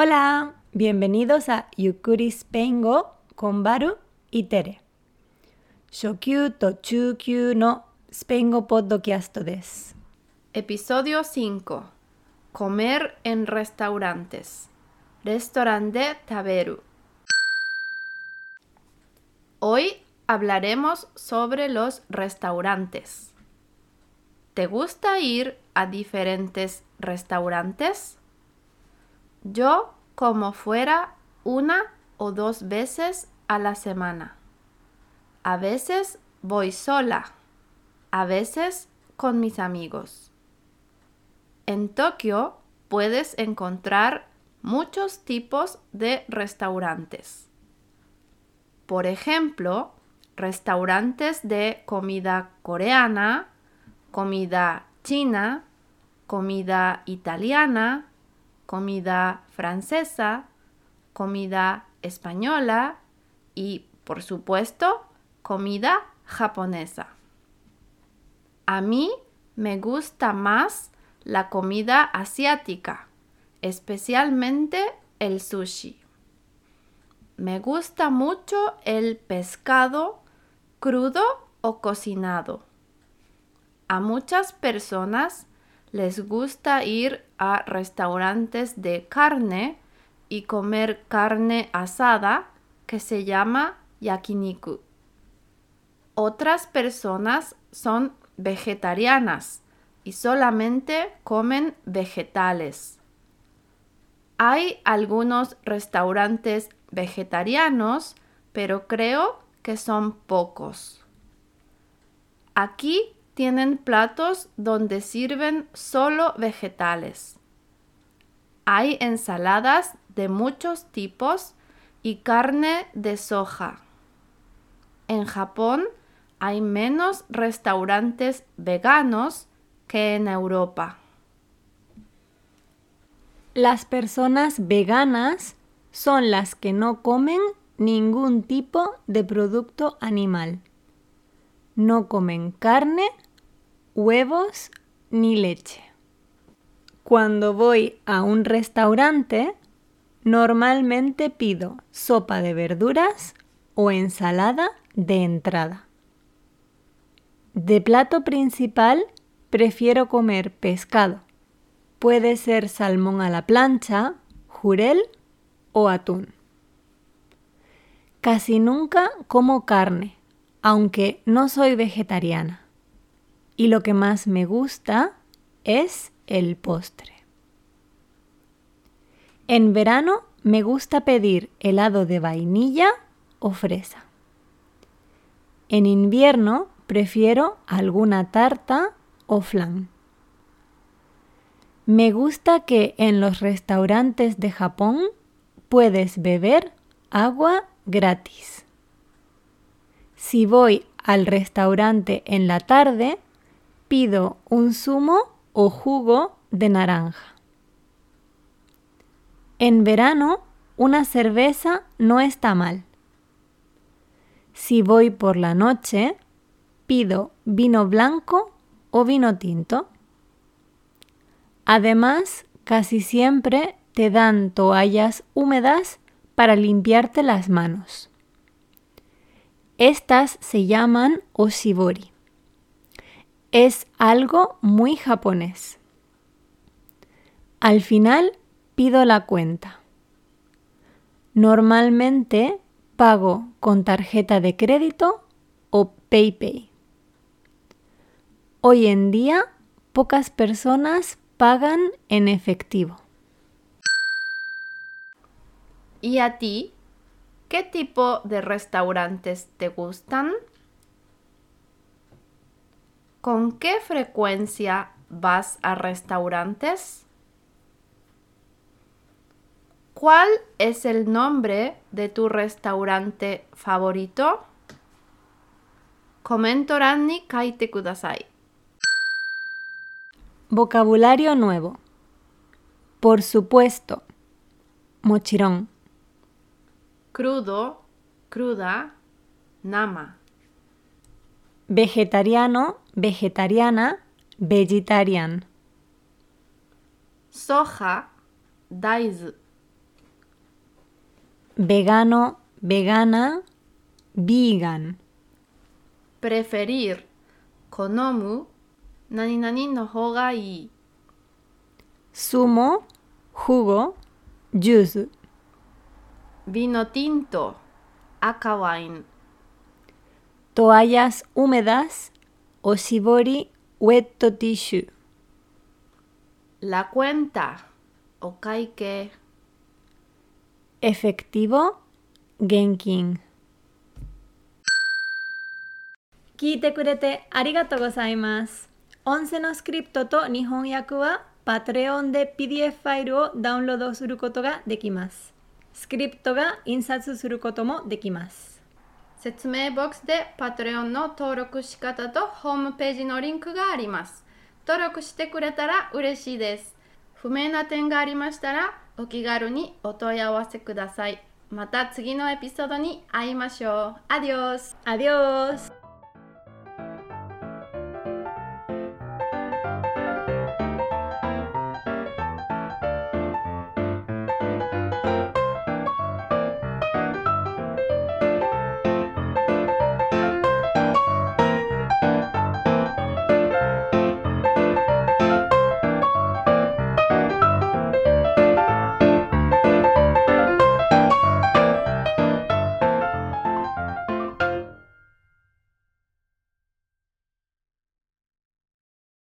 Hola, bienvenidos a Yukuri Spengo con Baru y Tere. Shokyu Tochukyu no Spengo Podcast des. Episodio 5. Comer en restaurantes. Restaurante Taberu. Hoy hablaremos sobre los restaurantes. ¿Te gusta ir a diferentes restaurantes? Yo como fuera una o dos veces a la semana. A veces voy sola, a veces con mis amigos. En Tokio puedes encontrar muchos tipos de restaurantes. Por ejemplo, restaurantes de comida coreana, comida china, comida italiana, comida francesa, comida española y, por supuesto, comida japonesa. A mí me gusta más la comida asiática, especialmente el sushi. Me gusta mucho el pescado crudo o cocinado. A muchas personas les gusta ir a restaurantes de carne y comer carne asada que se llama yakiniku. Otras personas son vegetarianas y solamente comen vegetales. Hay algunos restaurantes vegetarianos, pero creo que son pocos. Aquí tienen platos donde sirven solo vegetales. Hay ensaladas de muchos tipos y carne de soja. En Japón hay menos restaurantes veganos que en Europa. Las personas veganas son las que no comen ningún tipo de producto animal. No comen carne, huevos ni leche. Cuando voy a un restaurante, normalmente pido sopa de verduras o ensalada de entrada. De plato principal prefiero comer pescado. Puede ser salmón a la plancha, jurel o atún. Casi nunca como carne, aunque no soy vegetariana y lo que más me gusta es el postre. En verano me gusta pedir helado de vainilla o fresa. En invierno prefiero alguna tarta o flan. Me gusta que en los restaurantes de Japón puedes beber agua gratis. Si voy al restaurante en la tarde, pido un zumo o jugo de naranja. En verano, una cerveza no está mal. Si voy por la noche, pido vino blanco o vino tinto. Además, casi siempre te dan toallas húmedas para limpiarte las manos. Estas se llaman oshibori es algo muy japonés. Al final pido la cuenta. Normalmente pago con tarjeta de crédito o PayPay. Hoy en día pocas personas pagan en efectivo. ¿Y a ti? ¿Qué tipo de restaurantes te gustan? ¿Con qué frecuencia vas a restaurantes? ¿Cuál es el nombre de tu restaurante favorito? Ranni kaite kudasai. Vocabulario nuevo. Por supuesto. Mochirón. Crudo, cruda, nama. Vegetariano, vegetariana, vegetarian. Soja, daiz. Vegano, vegana, vegan. Preferir, konomu, nani nani no hoga y. Sumo, jugo, juice. Vino tinto, aka. Toallas húmedas, 赤ワイン Toallas húmedas, oshibori, wet tissue. la cuenta お会計 Efectivo, genkin. 聞いてくれてありがとうございます。音声のスクリプトと日本訳は Patreon で PDF ファイルをダウンロードすることができます。スクリプトが印刷することもできます。説明ボックスで Patreon の登録仕方とホームページのリンクがあります。登録してくれたら嬉しいです。不明な点がありましたらお気軽にお問い合わせください。また次のエピソードに会いましょう。アディオスアディオス